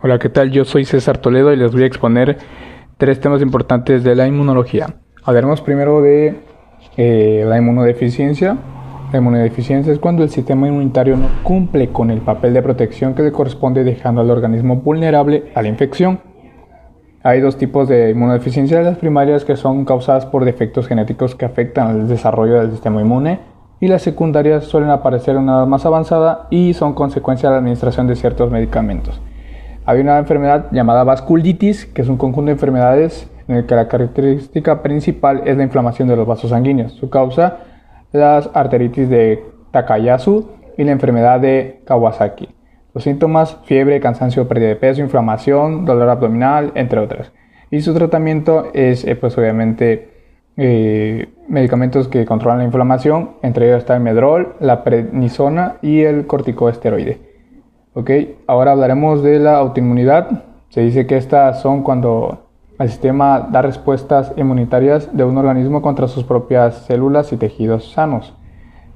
Hola, ¿qué tal? Yo soy César Toledo y les voy a exponer tres temas importantes de la inmunología. Hablaremos primero de eh, la inmunodeficiencia. La inmunodeficiencia es cuando el sistema inmunitario no cumple con el papel de protección que le corresponde dejando al organismo vulnerable a la infección. Hay dos tipos de inmunodeficiencia, las primarias que son causadas por defectos genéticos que afectan al desarrollo del sistema inmune y las secundarias suelen aparecer en una edad más avanzada y son consecuencia de la administración de ciertos medicamentos. Hay una enfermedad llamada vasculitis, que es un conjunto de enfermedades en el que la característica principal es la inflamación de los vasos sanguíneos. Su causa, las arteritis de Takayasu y la enfermedad de Kawasaki. Los síntomas, fiebre, cansancio, pérdida de peso, inflamación, dolor abdominal, entre otras. Y su tratamiento es, eh, pues obviamente, eh, medicamentos que controlan la inflamación, entre ellos está el medrol, la prednisona y el corticosteroide. Ok, ahora hablaremos de la autoinmunidad. Se dice que estas son cuando el sistema da respuestas inmunitarias de un organismo contra sus propias células y tejidos sanos.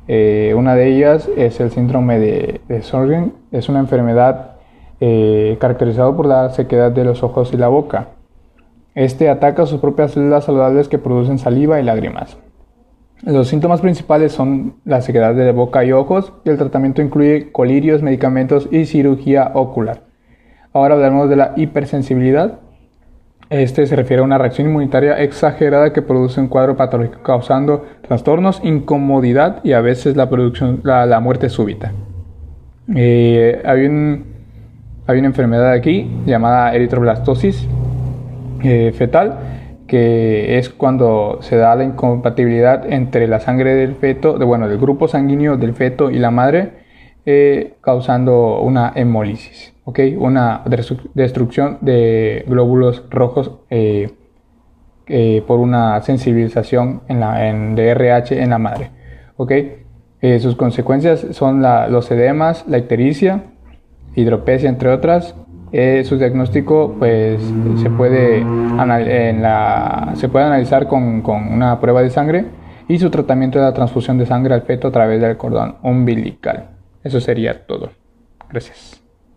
Eh, una de ellas es el síndrome de, de Es una enfermedad eh, caracterizada por la sequedad de los ojos y la boca. Este ataca sus propias células saludables que producen saliva y lágrimas. Los síntomas principales son la sequedad de boca y ojos y el tratamiento incluye colirios, medicamentos y cirugía ocular. Ahora hablaremos de la hipersensibilidad. Este se refiere a una reacción inmunitaria exagerada que produce un cuadro patológico causando trastornos, incomodidad y a veces la, producción, la, muerte súbita. Eh, hay, una enfermedad aquí llamada eritroblastosis eh, fetal que es cuando se da la incompatibilidad entre la sangre del feto, bueno, del grupo sanguíneo del feto y la madre, eh, causando una hemólisis, ¿ok? Una destrucción de glóbulos rojos eh, eh, por una sensibilización en la, en DRH en la madre, ¿ok? sus consecuencias son los edemas, la ictericia, hidropesia, entre otras, eh, su diagnóstico pues se puede, en la, se puede analizar con, con, una prueba de sangre y su tratamiento es la transfusión de sangre al feto a través del cordón umbilical. Eso sería todo. Gracias.